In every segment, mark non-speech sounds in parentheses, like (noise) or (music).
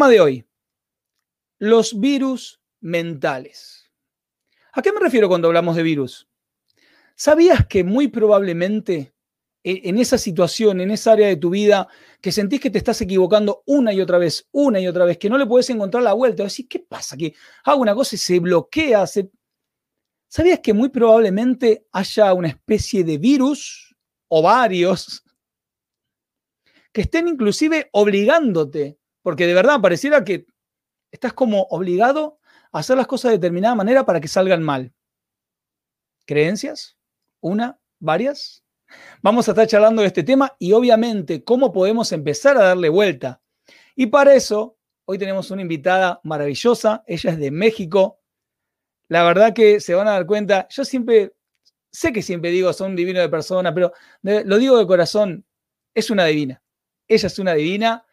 Tema de hoy. Los virus mentales. ¿A qué me refiero cuando hablamos de virus? ¿Sabías que muy probablemente e, en esa situación, en esa área de tu vida, que sentís que te estás equivocando una y otra vez, una y otra vez, que no le puedes encontrar la vuelta, decís, ¿qué pasa? Que hago una cosa y se bloquea. ¿Sabías que muy probablemente haya una especie de virus o varios que estén inclusive obligándote porque de verdad pareciera que estás como obligado a hacer las cosas de determinada manera para que salgan mal. ¿Creencias? ¿Una? ¿Varias? Vamos a estar charlando de este tema y obviamente cómo podemos empezar a darle vuelta. Y para eso, hoy tenemos una invitada maravillosa, ella es de México. La verdad que se van a dar cuenta, yo siempre, sé que siempre digo son divino de persona, pero lo digo de corazón, es una divina. Ella es una divina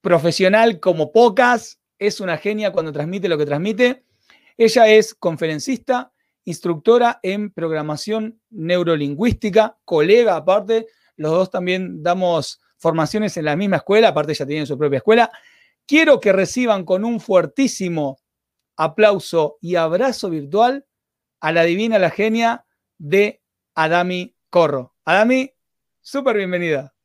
profesional como pocas, es una genia cuando transmite lo que transmite. Ella es conferencista, instructora en programación neurolingüística, colega aparte, los dos también damos formaciones en la misma escuela, aparte ella tiene su propia escuela. Quiero que reciban con un fuertísimo aplauso y abrazo virtual a la divina, la genia de Adami Corro. Adami, súper bienvenida.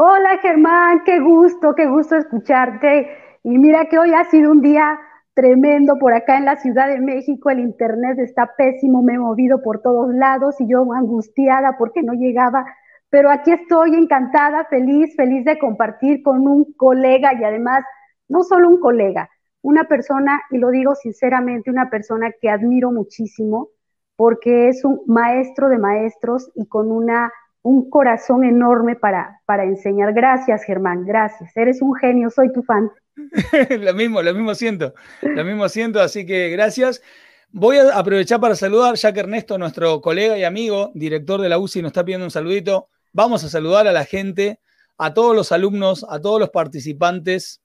Hola Germán, qué gusto, qué gusto escucharte. Y mira que hoy ha sido un día tremendo por acá en la Ciudad de México. El internet está pésimo, me he movido por todos lados y yo angustiada porque no llegaba. Pero aquí estoy encantada, feliz, feliz de compartir con un colega y además, no solo un colega, una persona, y lo digo sinceramente, una persona que admiro muchísimo porque es un maestro de maestros y con una un corazón enorme para, para enseñar. Gracias, Germán, gracias. Eres un genio, soy tu fan. (laughs) lo mismo, lo mismo siento, lo mismo siento, así que gracias. Voy a aprovechar para saludar, ya que Ernesto, nuestro colega y amigo, director de la UCI, nos está pidiendo un saludito. Vamos a saludar a la gente, a todos los alumnos, a todos los participantes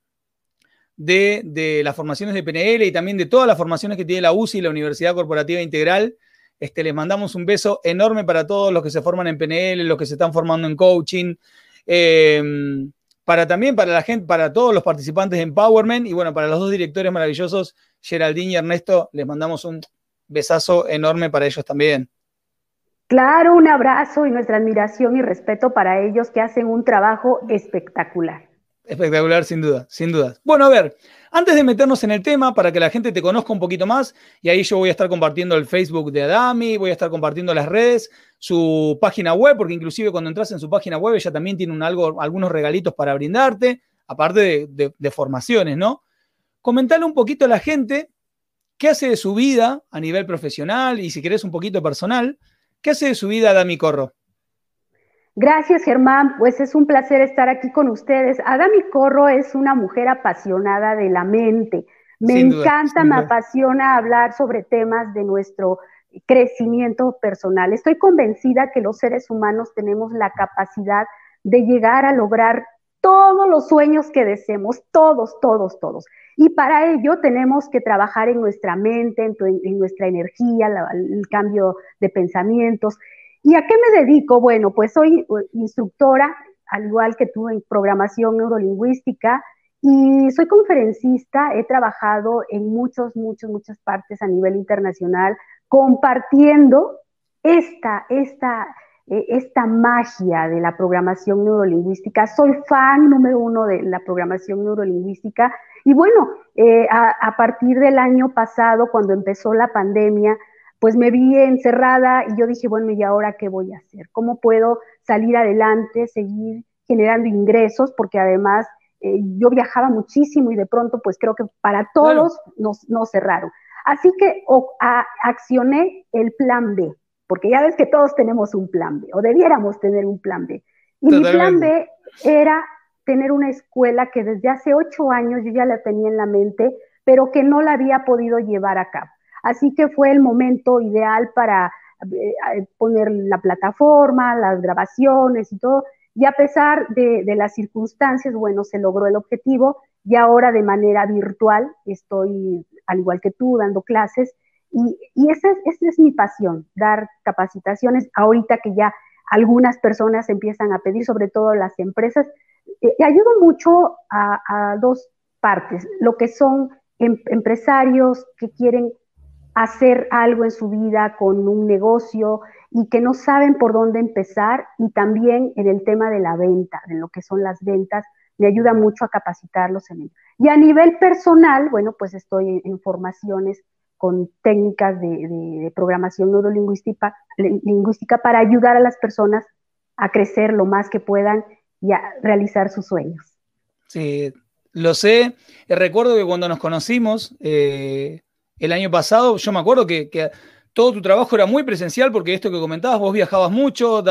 de, de las formaciones de PNL y también de todas las formaciones que tiene la UCI, la Universidad Corporativa Integral. Este, les mandamos un beso enorme para todos los que se forman en PNL, los que se están formando en coaching, em, para también para la gente, para todos los participantes de Empowerment y bueno, para los dos directores maravillosos, Geraldine y Ernesto, les mandamos un besazo enorme para ellos también. Claro, un abrazo y nuestra admiración y respeto para ellos que hacen un trabajo espectacular. Espectacular, sin duda, sin duda. Bueno, a ver, antes de meternos en el tema, para que la gente te conozca un poquito más, y ahí yo voy a estar compartiendo el Facebook de Adami, voy a estar compartiendo las redes, su página web, porque inclusive cuando entras en su página web ella también tiene un algo, algunos regalitos para brindarte, aparte de, formaciones, ¿no? Comentarle un poquito a la gente qué hace de su vida a nivel profesional y si querés un poquito personal, qué hace de su vida Adami Corro. Gracias, Germán. Pues es un placer estar aquí con ustedes. Adami Corro es una mujer apasionada de la mente. Me encanta, me apasiona hablar sobre temas de nuestro crecimiento personal. Estoy convencida que los seres humanos tenemos la capacidad de llegar a lograr todos los sueños que deseemos, todos, todos, todos. Y para ello tenemos que trabajar en nuestra mente, en, nuestra energía, el cambio de pensamientos. ¿Y a qué me dedico? Bueno, pues soy eh, instructora, al igual que tú, en programación neurolingüística y soy conferencista. He trabajado en muchos, muchos, muchas partes a nivel internacional compartiendo esta, esta, eh, esta magia de la programación neurolingüística. Soy fan número uno de la programación neurolingüística. Y bueno, eh, a partir del año pasado, cuando empezó la pandemia, pues me vi encerrada y yo dije, bueno, ¿y ahora qué voy a hacer? ¿Cómo puedo salir adelante, seguir generando ingresos? Porque además eh, yo viajaba muchísimo y de pronto, pues creo que para todos nos, cerraron. Así que accioné el plan B, porque ya ves que todos tenemos un plan B, o debiéramos tener un plan B. Y mi plan B era tener una escuela que desde hace ocho años yo ya la tenía en la mente, pero que no la había podido llevar a cabo. Así que fue el momento ideal para eh, poner la plataforma, las grabaciones y todo. Y a pesar de, las circunstancias, bueno, se logró el objetivo y ahora de manera virtual estoy, al igual que tú, dando clases. Y, esa, es, esa es mi pasión, dar capacitaciones. Ahorita que ya algunas personas empiezan a pedir, sobre todo las empresas, eh, ayudo mucho a, dos partes, lo que son em, empresarios que quieren hacer algo en su vida con un negocio y que no saben por dónde empezar y también en el tema de la venta, de lo que son las ventas, me ayuda mucho a capacitarlos en ello. Y a nivel personal, bueno, pues estoy en, formaciones con técnicas de, programación neurolingüística lingüística para ayudar a las personas a crecer lo más que puedan y a realizar sus sueños. Sí, lo sé. Recuerdo que cuando nos conocimos, eh, el año pasado, yo me acuerdo que, todo tu trabajo era muy presencial porque esto que comentabas, vos viajabas mucho,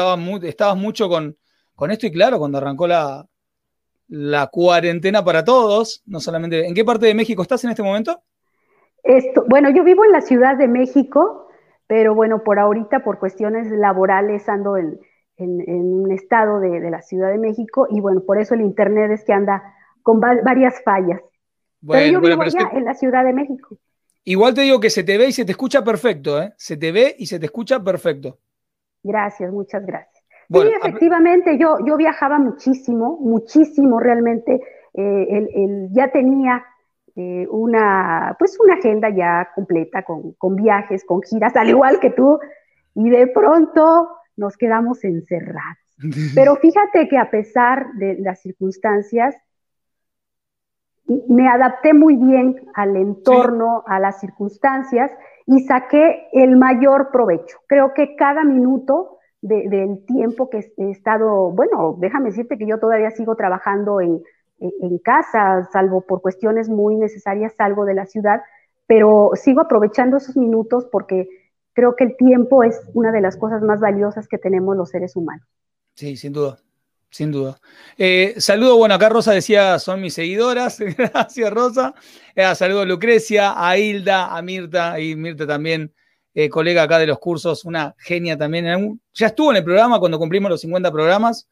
estabas mucho con, con esto y claro, cuando arrancó la, la cuarentena para todos, no solamente... ¿En qué parte de México estás en este momento? Esto, bueno, yo vivo en la Ciudad de México, pero bueno, por ahorita, por cuestiones laborales, ando en, un estado de, la Ciudad de México y bueno, por eso el Internet es que anda con varias fallas. pero yo vivo allá en la Ciudad de México. Igual te digo que se te ve y se te escucha perfecto, ¿eh? Se te ve y se te escucha perfecto. Gracias, muchas gracias. sí, efectivamente, yo, yo viajaba muchísimo, muchísimo realmente. Eh, ya tenía eh, una, pues una agenda ya completa con, con viajes, con giras, (laughs) al igual que tú, y de pronto nos quedamos encerrados. (laughs) Pero fíjate que a pesar de las circunstancias, me adapté muy bien al entorno, a las circunstancias y saqué el mayor provecho. Creo que cada minuto del tiempo que he estado, bueno, déjame decirte que yo todavía sigo trabajando en, en casa, salvo por cuestiones muy necesarias, salgo de la ciudad, pero sigo aprovechando esos minutos porque creo que el tiempo es una de las cosas más valiosas que tenemos los seres humanos. Sí, sin duda sin duda. Eh, saludo, bueno, acá Rosa decía, son mis seguidoras. (laughs) Gracias, Rosa. Eh, saludo a Lucrecia, a Hilda, a Mirta, y Mirta también, eh, colega acá de los cursos, una genia también. Ya estuvo en el programa cuando cumplimos los 50 programas.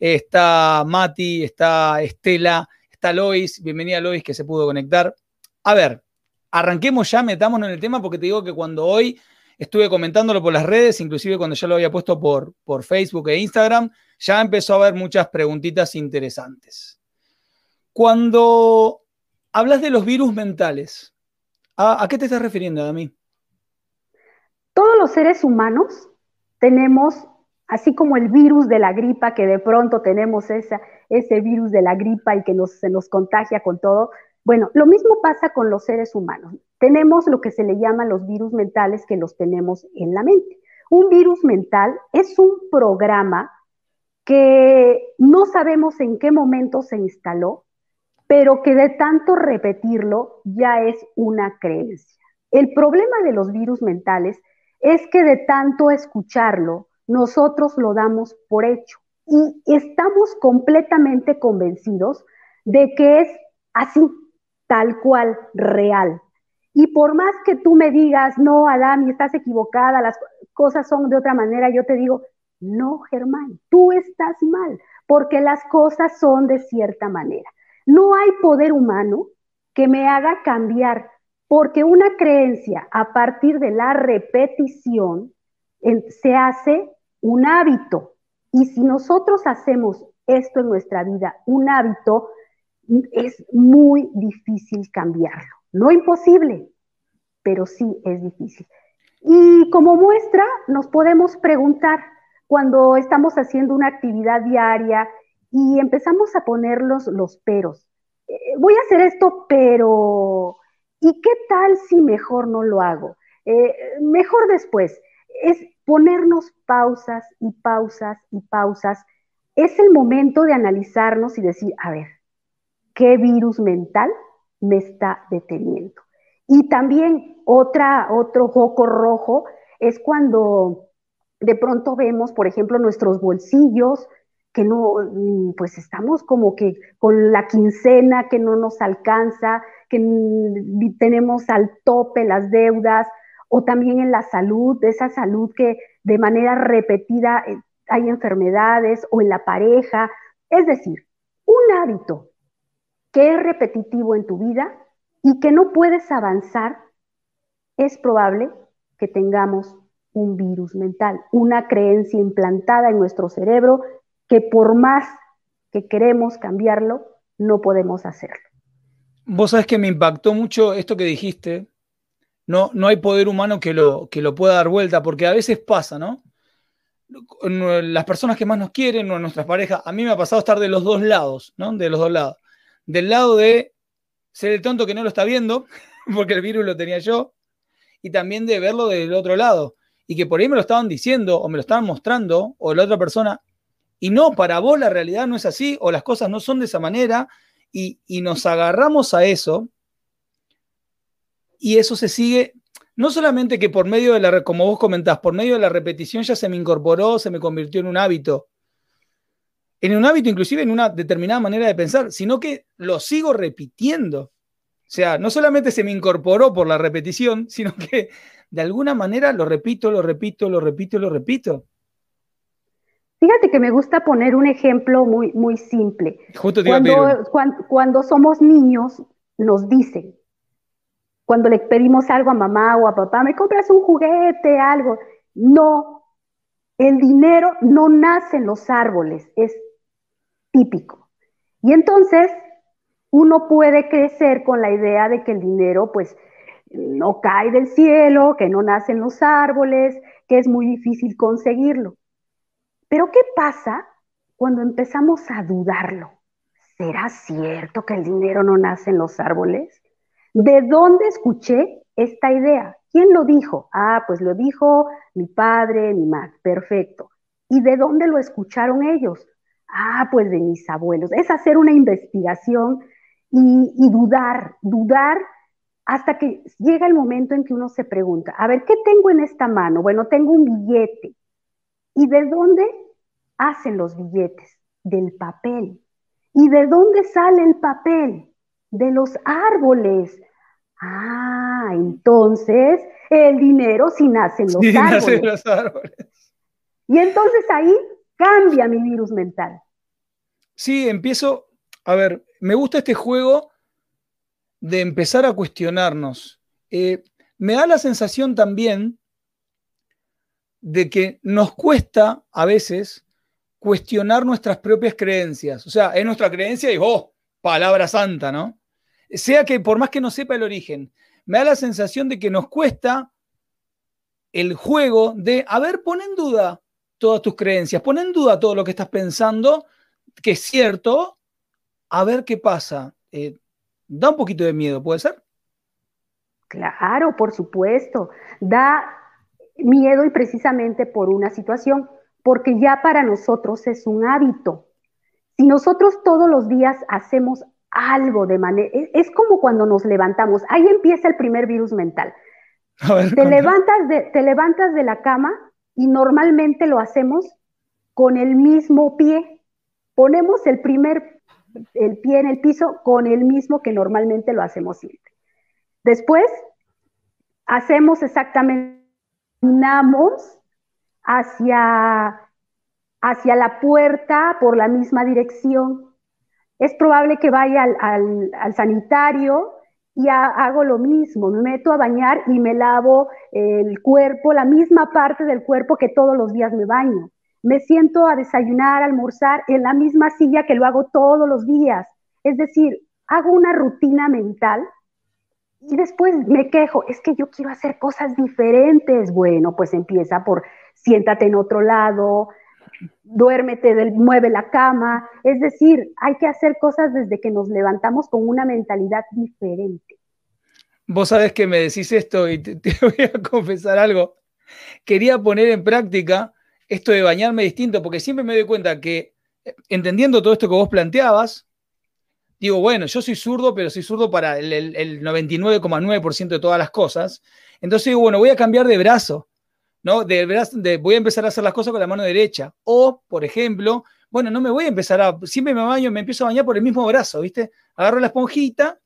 está Mati, está Estela, está Lois. Bienvenida, Lois, que se pudo conectar. A ver, arranquemos ya, metámonos en el tema, porque te digo que cuando hoy estuve comentándolo por las redes, inclusive cuando ya lo había puesto por, por Facebook e Instagram, ya empezó a haber muchas preguntitas interesantes. Cuando hablas de los virus mentales, ¿a, qué te estás refiriendo, Dami? Todos los seres humanos tenemos, así como el virus de la gripa, que de pronto tenemos ese virus de la gripa y que nos, se nos contagia con todo, bueno, lo mismo pasa con los seres humanos. Tenemos lo que se le llama los virus mentales que los tenemos en la mente. Un virus mental es un programa que no sabemos en qué momento se instaló, pero que de tanto repetirlo ya es una creencia. El problema de los virus mentales es que de tanto escucharlo, nosotros lo damos por hecho y estamos completamente convencidos de que es así, tal cual, real. Y por más que tú me digas, no, Adam, estás equivocada, las cosas son de otra manera, yo te digo, no, Germán, tú estás mal, porque las cosas son de cierta manera. No hay poder humano que me haga cambiar, porque una creencia a partir de la repetición se hace un hábito. Y si nosotros hacemos esto en nuestra vida, un hábito, es muy difícil cambiarlo. No imposible, pero sí es difícil. Y como muestra, nos podemos preguntar, cuando estamos haciendo una actividad diaria y empezamos a poner los, peros. Eh, voy a hacer esto, pero ¿y qué tal si mejor no lo hago? Eh, mejor después. Es ponernos pausas y pausas y pausas. Es el momento de analizarnos y decir, a ver, ¿qué virus mental me está deteniendo? Y también otra, otro foco rojo es cuando de pronto vemos, por ejemplo, nuestros bolsillos que no, mm, pues estamos como que con la quincena que no nos alcanza, que tenemos al tope las deudas, o también en la salud, esa salud que de manera repetida eh, hay enfermedades, o en la pareja. Es decir, un hábito que es repetitivo en tu vida y que no puedes avanzar, es probable que tengamos un virus mental, una creencia implantada en nuestro cerebro que por más que queremos cambiarlo, no podemos hacerlo. Vos sabés que me impactó mucho esto que dijiste. No, no hay poder humano que lo, que lo pueda dar vuelta, porque a veces pasa, ¿no? Las personas que más nos quieren, nuestras parejas, a mí me ha pasado estar de los dos lados, ¿no? De los dos lados. Del lado de ser el tonto que no lo está viendo, (laughs) porque el virus lo tenía yo, y también de verlo del otro lado. Y que por ahí me lo estaban diciendo, o me lo estaban mostrando, o la otra persona, y no, para vos la realidad no es así, o las cosas no son de esa manera, y, nos agarramos a eso, y eso se sigue, no solamente que por medio de la, como vos comentás, por medio de la repetición ya se me incorporó, se me convirtió en un hábito, en un hábito inclusive en una determinada manera de pensar, sino que lo sigo repitiendo. O sea, no solamente se me incorporó por la repetición, (laughs) sino que de alguna manera lo repito, lo repito, lo repito, lo repito. Fíjate que me gusta poner un ejemplo muy, muy simple. cuando, cuando, somos niños, nos dicen, cuando le pedimos algo a mamá o a papá, me compras un juguete, algo. No, el dinero no nace en los árboles, es típico. Y entonces uno puede crecer con la idea de que el dinero pues no cae del cielo, que no nace en los árboles, que es muy difícil conseguirlo. Pero ¿qué pasa cuando empezamos a dudarlo? ¿Será cierto que el dinero no nace en los árboles? ¿De dónde escuché esta idea? ¿Quién lo dijo? Ah, pues lo dijo mi padre, mi madre. Perfecto. ¿Y de dónde lo escucharon ellos? Ah, pues de mis abuelos. Es hacer una investigación y, y, dudar, dudar hasta que llega el momento en que uno se pregunta, a ver, ¿qué tengo en esta mano? Bueno, tengo un billete. ¿Y de dónde hacen los billetes? Del papel. ¿Y de dónde sale el papel? De los árboles. Ah, entonces el dinero sí nace en los, (laughs) árboles. los árboles. Y entonces ahí cambia mi virus mental. Sí, empiezo, a ver, me gusta este juego de empezar a cuestionarnos. Eh, me da la sensación también de que nos cuesta a veces cuestionar nuestras propias creencias. O sea, es nuestra creencia y, oh, palabra santa, ¿no? Sea que por más que no sepa el origen, me da la sensación de que nos cuesta el juego de, a ver, pon en duda todas tus creencias, pon en duda todo lo que estás pensando, que es cierto, a ver qué pasa. Eh, da un poquito de miedo, ¿puede ser? Claro, por supuesto. Da miedo y precisamente por una situación, porque ya para nosotros es un hábito. Si nosotros todos los días hacemos algo de manera, es, como cuando nos levantamos, ahí empieza el primer virus mental. te, levantas de, te levantas de la cama y normalmente lo hacemos con el mismo pie. Ponemos el primer el pie en el piso con el mismo que normalmente lo hacemos siempre. Después hacemos exactamente caminamos hacia, hacia la puerta por la misma dirección. Es probable que vaya al, sanitario y hago lo mismo, me meto a bañar y me lavo el cuerpo, la misma parte del cuerpo que todos los días me baño. Me siento a desayunar, a almorzar en la misma silla que lo hago todos los días. Es decir, hago una rutina mental y después me quejo, es que yo quiero hacer cosas diferentes. Bueno, pues empieza por siéntate en otro lado, duérmete, mueve la cama. Es decir, hay que hacer cosas desde que nos levantamos con una mentalidad diferente. Vos sabés que me decís esto y te, te (laughs) voy a confesar algo. Quería poner en práctica esto de bañarme distinto, porque siempre me doy cuenta que, eh, entendiendo todo esto que vos planteabas, digo, bueno, yo soy zurdo, pero soy zurdo para el, 99,9% de todas las cosas. Entonces digo, bueno, voy a cambiar de brazo, ¿no? De, de, voy a empezar a hacer las cosas con la mano derecha. O, por ejemplo, bueno, no me voy a empezar a, siempre me baño, me empiezo a bañar por el mismo brazo, ¿viste? Agarro la esponjita,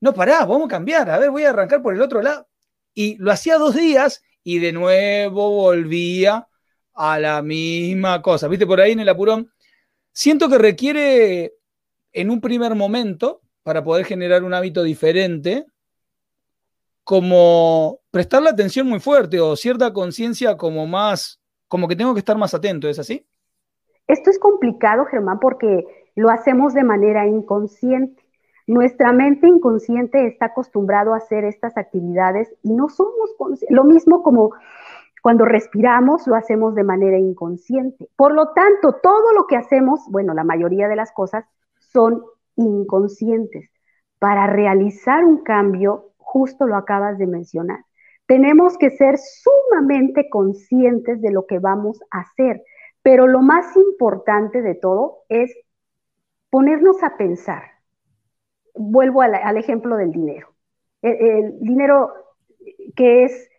no, pará, vamos a cambiar, a ver, voy a arrancar por el otro lado. Y lo hacía dos días y de nuevo volvía a la misma cosa, ¿viste? Por ahí en el apurón. Siento que requiere en un primer momento, para poder generar un hábito diferente, como prestarle atención muy fuerte o cierta conciencia como más, como que tengo que estar más atento, ¿es así? Esto es complicado, Germán, porque lo hacemos de manera inconsciente. Nuestra mente inconsciente está acostumbrado a hacer estas actividades y no somos lo mismo como cuando respiramos lo hacemos de manera inconsciente. Por lo tanto, todo lo que hacemos, bueno, la mayoría de las cosas son inconscientes. Para realizar un cambio, justo lo acabas de mencionar, tenemos que ser sumamente conscientes de lo que vamos a hacer. Pero lo más importante de todo es ponernos a pensar. Vuelvo al, ejemplo del dinero. El, dinero que es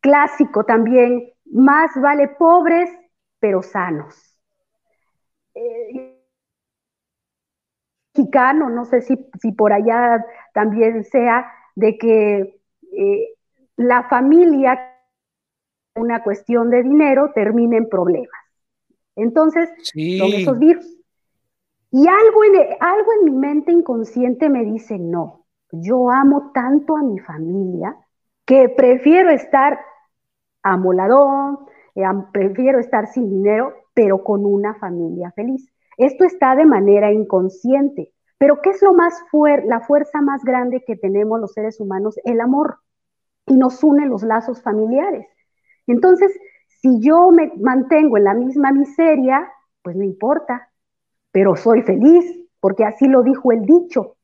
clásico también, más vale pobres pero sanos. Eh, mexicano, no sé si, si, por allá también sea, de que eh, la familia, una cuestión de dinero, termina en problemas. Entonces, son esos virus. Y algo en, algo en mi mente inconsciente me dice, no, yo amo tanto a mi familia que prefiero estar amoladón, eh, prefiero estar sin dinero, pero con una familia feliz. Esto está de manera inconsciente. Pero ¿qué es lo más fuerte, la fuerza más grande que tenemos los seres humanos? El amor. Y nos une los lazos familiares. Entonces, si yo me mantengo en la misma miseria, pues no importa, pero soy feliz, porque así lo dijo el dicho.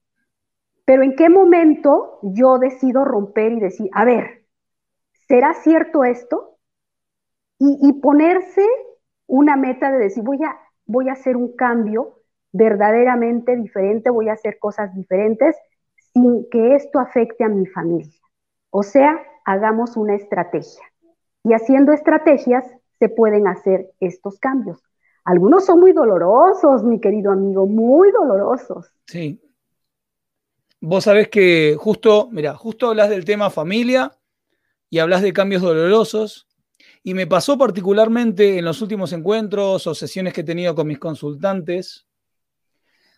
Pero ¿en qué momento yo decido romper y decir, a ver, ¿será cierto esto? Y, ponerse una meta de decir, voy a, voy a hacer un cambio verdaderamente diferente, voy a hacer cosas diferentes sin que esto afecte a mi familia. O sea, hagamos una estrategia y haciendo estrategias se pueden hacer estos cambios. Algunos son muy dolorosos, mi querido amigo, muy dolorosos. Sí. Vos sabés que justo, mira, justo hablas del tema familia y hablas de cambios dolorosos. Y me pasó particularmente en los últimos encuentros o sesiones que he tenido con mis consultantes,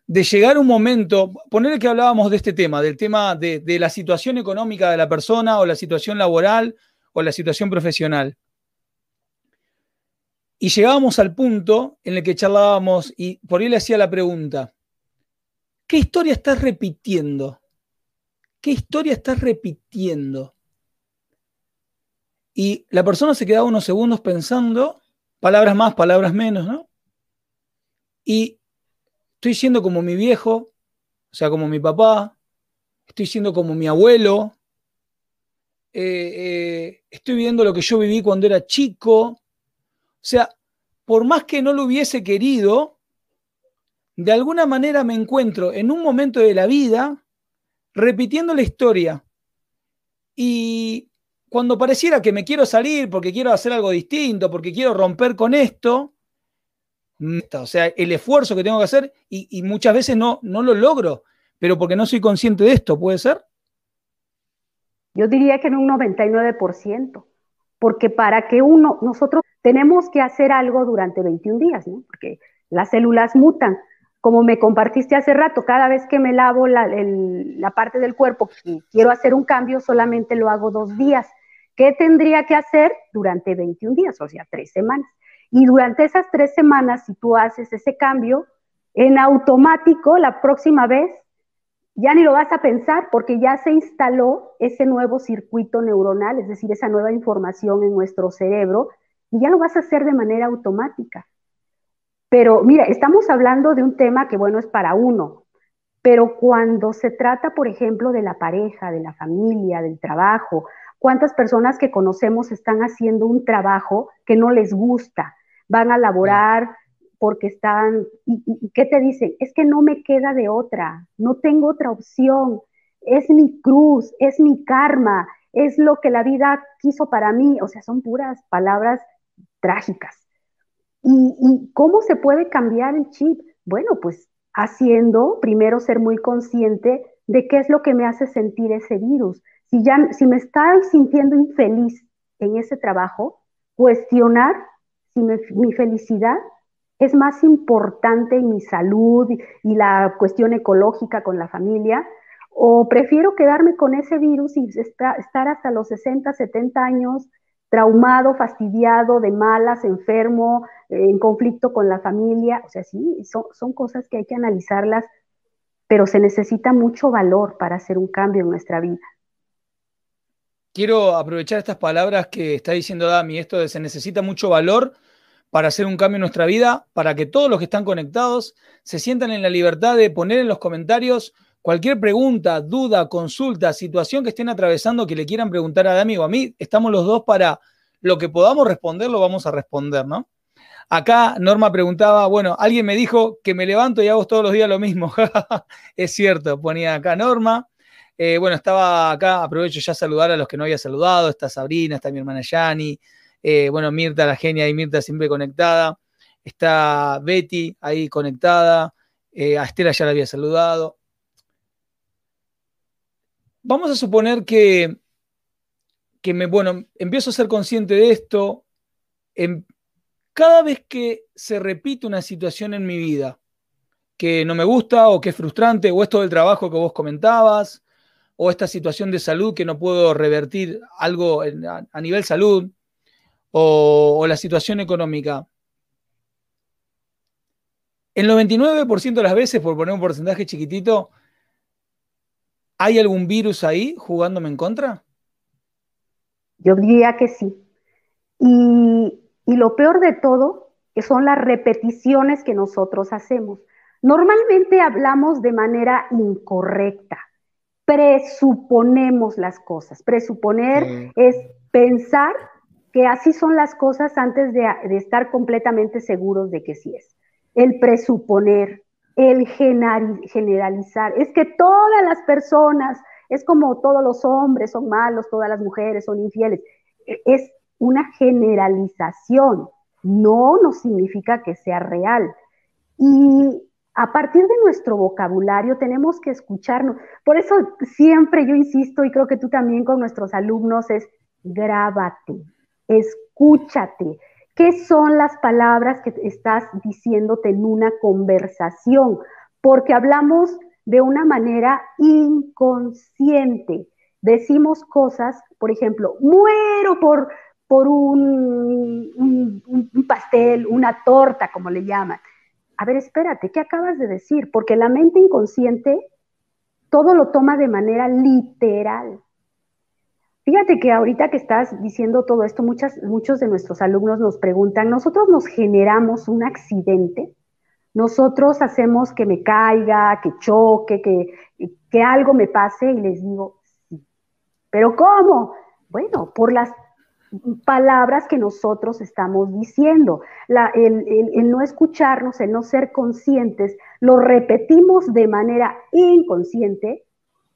de llegar un momento, ponerle que hablábamos de este tema, del tema de, de la situación económica de la persona o la situación laboral o la situación profesional. Y llegábamos al punto en el que charlábamos y por ahí le hacía la pregunta, ¿qué historia estás repitiendo? ¿Qué historia estás repitiendo? Y la persona se quedaba unos segundos pensando, palabras más, palabras menos, ¿no? Y estoy siendo como mi viejo, o sea, como mi papá, estoy siendo como mi abuelo, eh, eh, estoy viendo lo que yo viví cuando era chico. O sea, por más que no lo hubiese querido, de alguna manera me encuentro en un momento de la vida repitiendo la historia. Y cuando pareciera que me quiero salir porque quiero hacer algo distinto, porque quiero romper con esto, o sea, el esfuerzo que tengo que hacer y, muchas veces no, no lo logro, pero porque no soy consciente de esto, ¿puede ser? Yo diría que en un 99%, porque para que uno, nosotros tenemos que hacer algo durante 21 días, ¿no? Porque las células mutan. Como me compartiste hace rato, cada vez que me lavo la, la parte del cuerpo y quiero hacer un cambio, solamente lo hago dos días. ¿Qué tendría que hacer durante 21 días? O sea, tres semanas. Y durante esas tres semanas, si tú haces ese cambio, en automático, la próxima vez ya ni lo vas a pensar porque ya se instaló ese nuevo circuito neuronal, es decir, esa nueva información en nuestro cerebro, y ya lo vas a hacer de manera automática. Pero mira, estamos hablando de un tema que, bueno, es para uno, pero cuando se trata, por ejemplo, de la pareja, de la familia, del trabajo, ¿cuántas personas que conocemos están haciendo un trabajo que no les gusta? Van a laborar porque están, y, qué te dicen? Es que no me queda de otra, no tengo otra opción, es mi cruz, es mi karma, es lo que la vida quiso para mí, o sea, son puras palabras trágicas. ¿Y, cómo se puede cambiar el chip? Bueno, pues haciendo, primero ser muy consciente de qué es lo que me hace sentir ese virus. Si, ya, si me estoy sintiendo infeliz en ese trabajo, cuestionar si mi felicidad es más importante en mi salud y la cuestión ecológica con la familia, o prefiero quedarme con ese virus y estar hasta los 60, 70 años traumado, fastidiado, de malas, enfermo, en conflicto con la familia. O sea, sí, son, son cosas que hay que analizarlas, pero se necesita mucho valor para hacer un cambio en nuestra vida. Quiero aprovechar estas palabras que está diciendo Dami, esto de se necesita mucho valor para hacer un cambio en nuestra vida, para que todos los que están conectados se sientan en la libertad de poner en los comentarios cualquier pregunta, duda, consulta, situación que estén atravesando que le quieran preguntar a Dami o a mí. Estamos los dos para lo que podamos responder, lo vamos a responder, ¿no? Acá Norma preguntaba, bueno, alguien me dijo que me levanto y hago todos los días lo mismo. (laughs) es cierto, ponía acá Norma. Eh, bueno, estaba acá, aprovecho ya saludar a los que no había saludado. Está Sabrina, está mi hermana Yani, eh, bueno, Mirta, la genia y Mirta siempre conectada. Está Betty ahí conectada. Eh, a Estela ya la había saludado. Vamos a suponer que, que me, bueno, empiezo a ser consciente de esto. En, cada vez que se repite una situación en mi vida que no me gusta o que es frustrante, o esto del trabajo que vos comentabas, o esta situación de salud que no puedo revertir algo a nivel salud, o, la situación económica. El 99% de las veces, por poner un porcentaje chiquitito, ¿hay algún virus ahí jugándome en contra? Yo diría que sí. Y, y lo peor de todo que son las repeticiones que nosotros hacemos. Normalmente hablamos de manera incorrecta, presuponemos las cosas. Presuponer es pensar que así son las cosas antes de, estar completamente seguros de que sí es. El presuponer, el generalizar, es que todas las personas, es como todos los hombres son malos, todas las mujeres son infieles, e, es una generalización, no nos significa que sea real. Y a partir de nuestro vocabulario tenemos que escucharnos. Por eso siempre yo insisto, y creo que tú también con nuestros alumnos, es grábate, escúchate. ¿Qué son las palabras que estás diciéndote en una conversación? Porque hablamos de una manera inconsciente. Decimos cosas, por ejemplo, muero por, por un, un, pastel, una torta, como le llaman. A ver, espérate, ¿qué acabas de decir? Porque la mente inconsciente todo lo toma de manera literal. Fíjate que ahorita que estás diciendo todo esto, muchas, muchos de nuestros alumnos nos preguntan, ¿nosotros nos generamos un accidente? ¿Nosotros hacemos que me caiga, que choque, que, que algo me pase? Y les digo, sí. ¿Pero cómo? Bueno, por las palabras que nosotros estamos diciendo. el, no escucharnos, el no ser conscientes, lo repetimos de manera inconsciente,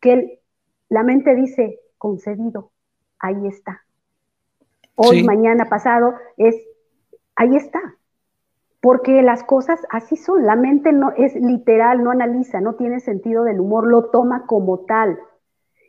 que la mente dice, concedido, ahí está. Hoy, mañana, pasado, es, ahí está. Porque las cosas así son. La mente no es literal, no analiza, no tiene sentido del humor, lo toma como tal.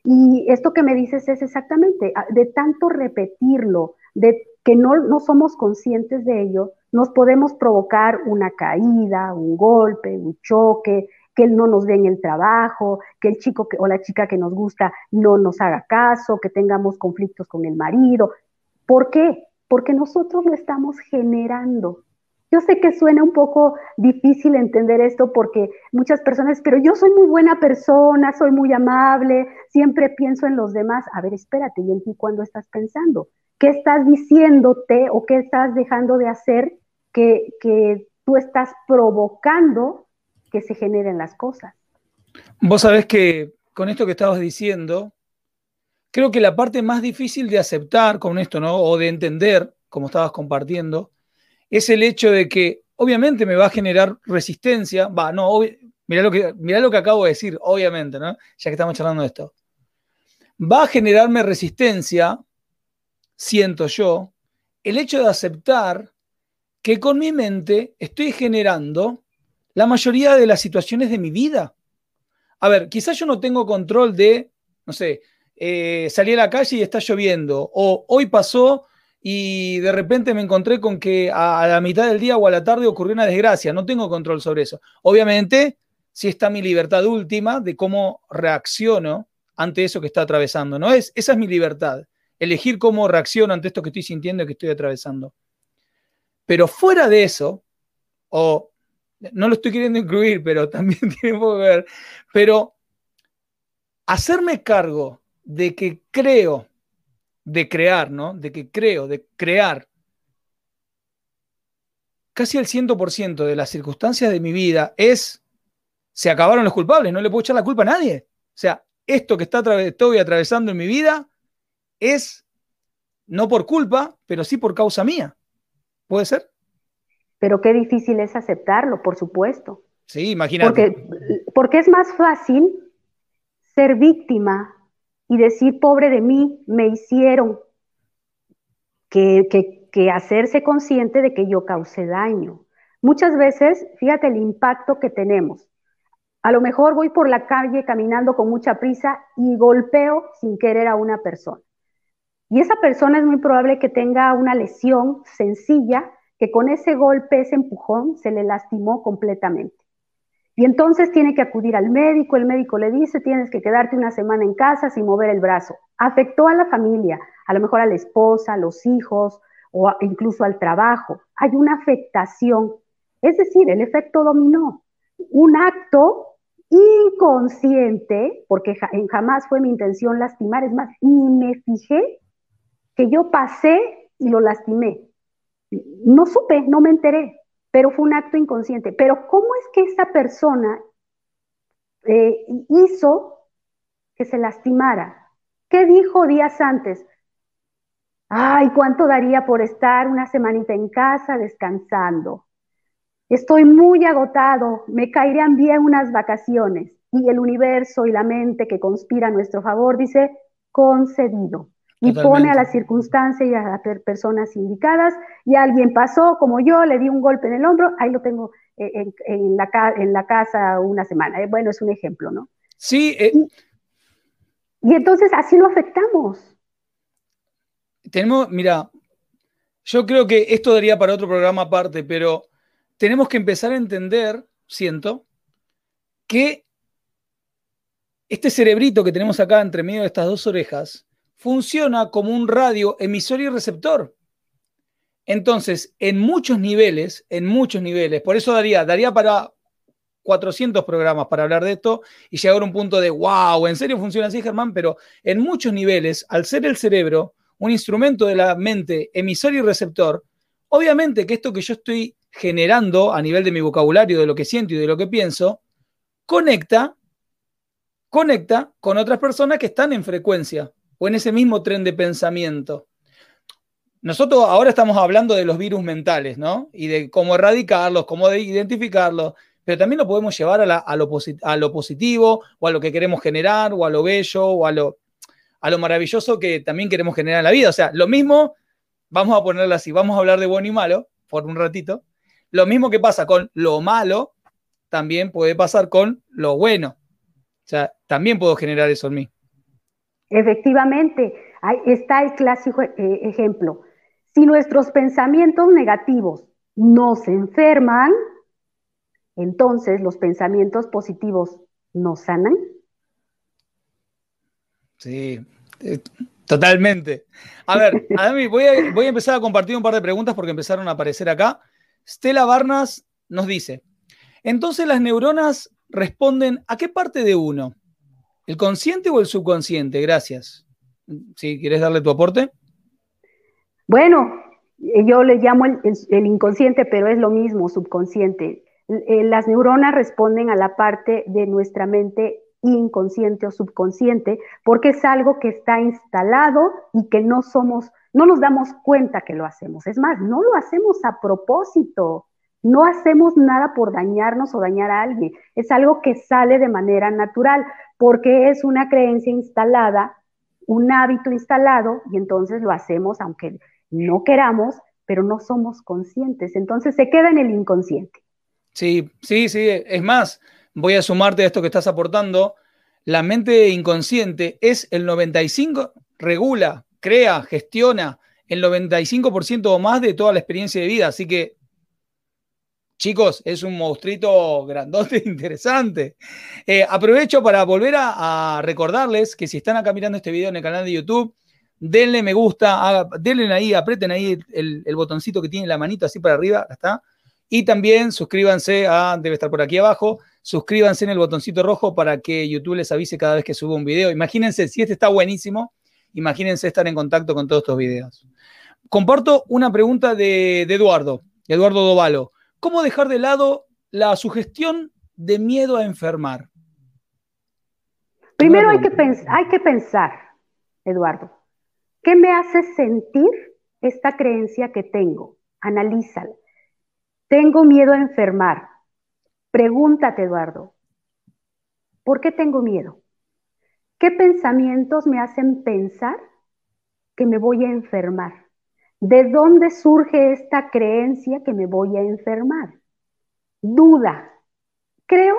Y esto que me dices es exactamente, ah, de tanto repetirlo, de que no, no somos conscientes de ello, nos podemos provocar una caída, un golpe, un choque, que él no nos dé en el trabajo, que el chico o la chica que nos gusta no nos haga caso, que tengamos conflictos con el marido. ¿Por qué? Porque nosotros lo estamos generando. Yo sé que suena un poco difícil entender esto porque muchas personas, pero yo soy muy buena persona, soy muy amable, siempre pienso en los demás. A ver, espérate, ¿y en ti cuándo estás pensando? ¿Qué estás diciéndote o qué estás dejando de hacer que, que tú estás provocando que se generen las cosas? Vos sabés que con esto que estabas diciendo, creo que la parte más difícil de aceptar con esto, ¿no? O de entender, como estabas compartiendo, es el hecho de que obviamente me va a generar resistencia. Va, no, mirá lo, que, lo que acabo de decir, obviamente, ¿no? Ya que estamos charlando de esto. Va a generarme resistencia, siento yo, el hecho de aceptar que con mi mente estoy generando la mayoría de las situaciones de mi vida. A ver, quizás yo no tengo control de, no sé, eh, salir a la calle y está lloviendo, o hoy pasó y de repente me encontré con que a, la mitad del día o a la tarde ocurrió una desgracia, no tengo control sobre eso. Obviamente, sí está mi libertad última de cómo reacciono ante eso que está atravesando, ¿no? Es, esa es mi libertad, elegir cómo reacciono ante esto que estoy sintiendo y que estoy atravesando. Pero fuera de eso, o no lo estoy queriendo incluir, pero también (laughs) tiene que ver, pero hacerme cargo de que creo, de crear, ¿no? De que creo, de crear casi el 100% de las circunstancias de mi vida es, se acabaron los culpables, no le puedo echar la culpa a nadie. O sea, esto que está estoy atravesando en mi vida es no por culpa, pero sí por causa mía. ¿Puede ser? Pero qué difícil es aceptarlo, por supuesto. Sí, imagínate. Porque, porque es más fácil ser víctima y decir, pobre de mí, me hicieron, que, que, que hacerse consciente de que yo causé daño. Muchas veces, fíjate el impacto que tenemos. A lo mejor voy por la calle caminando con mucha prisa y golpeo sin querer a una persona. Y esa persona es muy probable que tenga una lesión sencilla que con ese golpe, ese empujón, se le lastimó completamente. Y entonces tiene que acudir al médico, el médico le dice, tienes que quedarte una semana en casa sin mover el brazo. Afectó a la familia, a lo mejor a la esposa, a los hijos o incluso al trabajo. Hay una afectación, es decir, el efecto dominó. Un acto inconsciente, porque jamás fue mi intención lastimar, es más, ni me fijé que yo pasé y lo lastimé. No supe, no me enteré, pero fue un acto inconsciente. Pero ¿cómo es que esa persona eh, hizo que se lastimara? ¿Qué dijo días antes? Ay, ¿cuánto daría por estar una semanita en casa descansando? Estoy muy agotado, me caerían bien unas vacaciones. Y el universo y la mente que conspira a nuestro favor dice, concedido y pone a la circunstancia y a las personas indicadas, y alguien pasó como yo, le di un golpe en el hombro, ahí lo tengo eh, en, la, en la, casa una semana. Eh, bueno, es un ejemplo, ¿no? Sí. Eh, y, entonces así lo afectamos. Tenemos, mira, yo creo que esto daría para otro programa aparte, pero tenemos que empezar a entender, siento, que este cerebrito que tenemos acá entre medio de estas dos orejas, funciona como un radio emisor y receptor. Entonces, en muchos niveles, en muchos niveles, por eso daría, daría para 400 programas para hablar de esto y llegar a un punto de, wow, ¿en serio funciona así, Germán? Pero en muchos niveles, al ser el cerebro un instrumento de la mente emisor y receptor, obviamente que esto que yo estoy generando a nivel de mi vocabulario, de lo que siento y de lo que pienso, conecta, conecta con otras personas que están en frecuencia o en ese mismo tren de pensamiento. Nosotros ahora estamos hablando de los virus mentales, ¿no? Y de cómo erradicarlos, cómo identificarlos, pero también lo podemos llevar a, lo, positivo o a lo que queremos generar o a lo bello o a lo, a lo maravilloso que también queremos generar en la vida. O sea, lo mismo, vamos a ponerlo así, vamos a hablar de bueno y malo por un ratito. Lo mismo que pasa con lo malo, también puede pasar con lo bueno. O sea, también puedo generar eso en mí. Efectivamente, ahí está el clásico eh, ejemplo. Si nuestros pensamientos negativos nos enferman, entonces los pensamientos positivos nos sanan. Sí, eh, totalmente. A ver, voy a, voy a empezar a compartir un par de preguntas porque empezaron a aparecer acá. Stella Barnas nos dice, entonces las neuronas responden a qué parte de uno? ¿El consciente o el subconsciente? Gracias. Si quieres darle tu aporte. Bueno, eh, yo le llamo el, inconsciente, pero es lo mismo, subconsciente. Eh, las neuronas responden a la parte de nuestra mente inconsciente o subconsciente, porque es algo que está instalado y que no somos, no nos damos cuenta que lo hacemos. Es más, no lo hacemos a propósito. No hacemos nada por dañarnos o dañar a alguien. Es algo que sale de manera natural porque es una creencia instalada, un hábito instalado y entonces lo hacemos aunque no queramos, pero no somos conscientes. Entonces se queda en el inconsciente. Sí, sí, sí. Es más, voy a sumarte a esto que estás aportando. La mente inconsciente es el 95, regula, crea, gestiona el 95% o más de toda la experiencia de vida. Así que, chicos, es un monstruito grandote, (laughs) interesante. Eh, aprovecho para volver a, recordarles que si están acá mirando este video en el canal de YouTube, denle me gusta, denle ahí, aprieten ahí el, el, botoncito que tiene la manito así para arriba, está. Y también suscríbanse a, debe estar por aquí abajo, suscríbanse en el botoncito rojo para que YouTube les avise cada vez que subo un video. Imagínense, si este está buenísimo, imagínense estar en contacto con todos estos videos. Comparto una pregunta de, Eduardo, Eduardo Dovalo. ¿Cómo dejar de lado la sugestión de miedo a enfermar? Primero hay que, hay que pensar, Eduardo, ¿qué me hace sentir esta creencia que tengo? Analízala. Tengo miedo a enfermar. Pregúntate, Eduardo, ¿por qué tengo miedo? ¿Qué pensamientos me hacen pensar que me voy a enfermar? ¿De dónde surge esta creencia que me voy a enfermar? Duda. Creo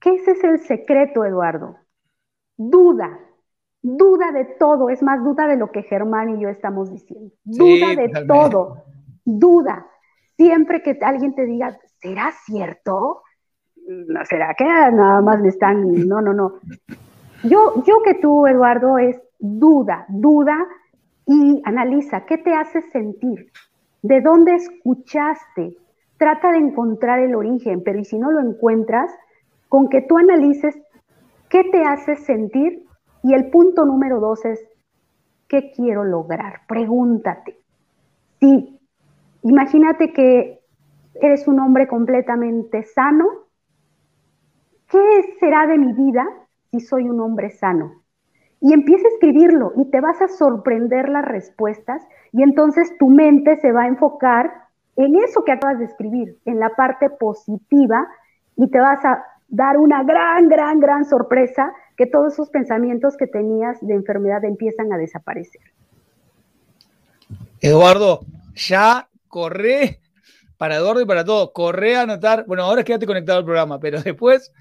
que ese es el secreto, Eduardo. Duda. Duda de todo. Es más, duda de lo que Germán y yo estamos diciendo. Duda de todo. Duda. Siempre que alguien te diga, ¿será cierto? ¿No será que nada más me están.? No, no, no. Yo, yo que tú, Eduardo, es duda, duda y analiza qué te hace sentir, de dónde escuchaste. Trata de encontrar el origen, pero y si no lo encuentras, con que tú analices qué te hace sentir y el punto número dos es, ¿qué quiero lograr? Pregúntate. Sí, imagínate que eres un hombre completamente sano. ¿Qué será de mi vida si soy un hombre sano? Y empieza a escribirlo y te vas a sorprender las respuestas y entonces tu mente se va a enfocar en eso que acabas de escribir, en la parte positiva y te vas a dar una gran, gran, gran sorpresa que todos esos pensamientos que tenías de enfermedad empiezan a desaparecer. Eduardo, ya corre para Eduardo y para todos, corre a anotar, bueno, ahora quédate conectado al programa, pero (laughs) después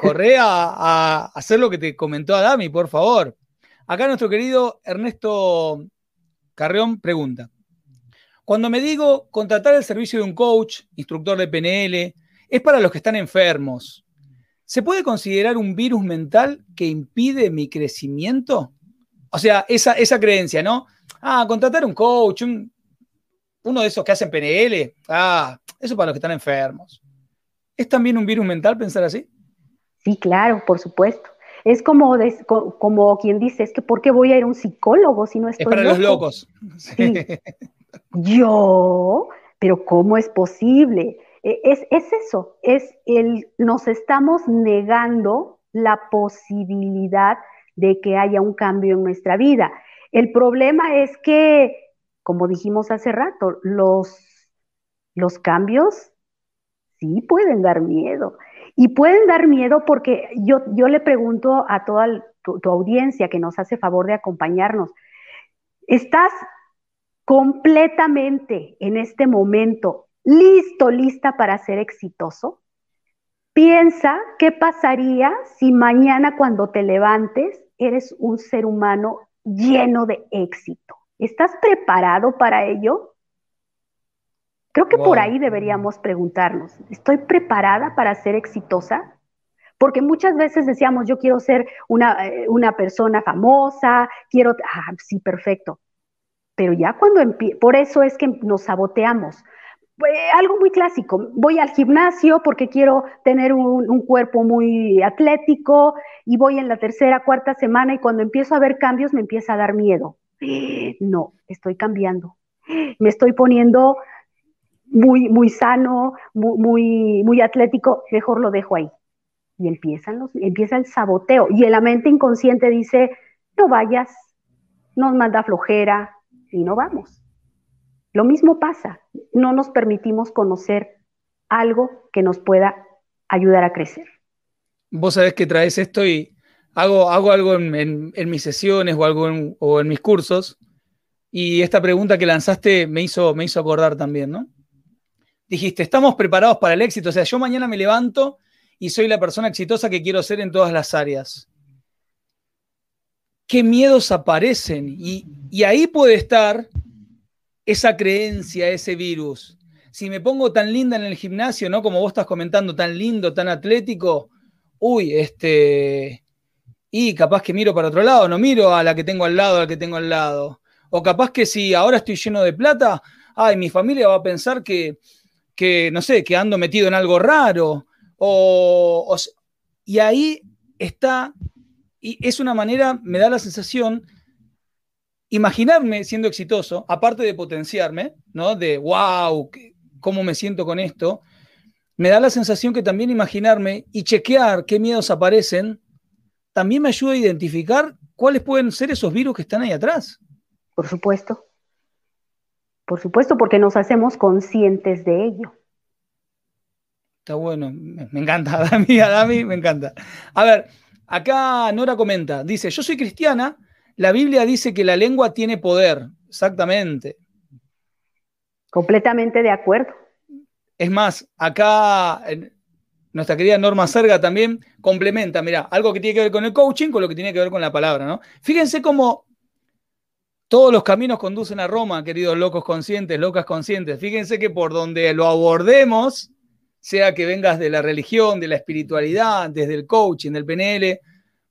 corre a, a hacer lo que te comentó Adami, por favor. Acá nuestro querido Ernesto Carreón pregunta, cuando me digo contratar el servicio de un coach, instructor de PNL, es para los que están enfermos. ¿Se puede considerar un virus mental que impide mi crecimiento? O sea, esa, esa creencia, ¿no? Ah, contratar un coach, uno de esos que hacen PNL. Ah, eso para los que están enfermos. ¿Es también un virus mental pensar así? Sí, claro, por supuesto. Es como, como quien dice, es que ¿por qué voy a ir a un psicólogo si no estoy Es para los locos. Yo, pero ¿cómo es posible? E, es, es eso, es el, nos estamos negando la posibilidad de que haya un cambio en nuestra vida. El problema es que, como dijimos hace rato, los, los cambios sí pueden dar miedo. Y pueden dar miedo porque yo, yo le pregunto a toda tu, audiencia que nos hace favor de acompañarnos, ¿estás completamente en este momento listo, lista para ser exitoso? Piensa qué pasaría si mañana cuando te levantes eres un ser humano lleno de éxito. ¿Estás preparado para ello? Creo que por ahí deberíamos preguntarnos, ¿estoy preparada para ser exitosa? Porque muchas veces decíamos, yo quiero ser una, eh, una persona famosa, quiero, ah, sí, perfecto. Pero ya cuando empiezo, por eso es que nos saboteamos. Eh, algo muy clásico, voy al gimnasio porque quiero tener un, un, cuerpo muy atlético y voy en la tercera, cuarta semana y cuando empiezo a ver cambios me empieza a dar miedo. (gasps) No, estoy cambiando. (gasps) Me estoy poniendo muy, muy sano, muy, muy atlético, mejor lo dejo ahí. Y empiezan los, empieza el saboteo. Y la mente inconsciente dice, no vayas, nos manda flojera y no vamos. Lo mismo pasa, no nos permitimos conocer algo que nos pueda ayudar a crecer. Vos sabés que traes esto y hago, hago algo en, mis sesiones o algo o en mis cursos Y esta pregunta que lanzaste me hizo, me hizo acordar también, ¿no? Dijiste, estamos preparados para el éxito. O sea, yo mañana me levanto y soy la persona exitosa que quiero ser en todas las áreas. ¿Qué miedos aparecen? Y, y ahí puede estar esa creencia, ese virus. Si me pongo tan linda en el gimnasio, ¿no? Como vos estás comentando, tan lindo, tan atlético, uy, este, y capaz que miro para otro lado, no miro a la que tengo al lado, a la que tengo al lado. O capaz que si ahora estoy lleno de plata, ay, mi familia va a pensar que, que no sé, que ando metido en algo raro. O, y ahí está, y es una manera, me da la sensación, imaginarme siendo exitoso, aparte de potenciarme, ¿no? De, wow, ¿cómo me siento con esto? Me da la sensación que también imaginarme y chequear qué miedos aparecen, también me ayuda a identificar cuáles pueden ser esos virus que están ahí atrás. Por supuesto. Por supuesto, porque nos hacemos conscientes de ello. Está bueno, me encanta, (laughs) Adami, Adami, me encanta. A ver, acá Nora comenta, dice, yo soy cristiana, la Biblia dice que la lengua tiene poder, exactamente. Completamente de acuerdo. Es más, acá nuestra querida Norma Serga también complementa, mira, algo que tiene que ver con el coaching con lo que tiene que ver con la palabra, ¿no? Fíjense cómo todos los caminos conducen a Roma, queridos locos conscientes, locas conscientes. Fíjense que por donde lo abordemos, sea que vengas de la religión, de la espiritualidad, desde el coaching, del PNL,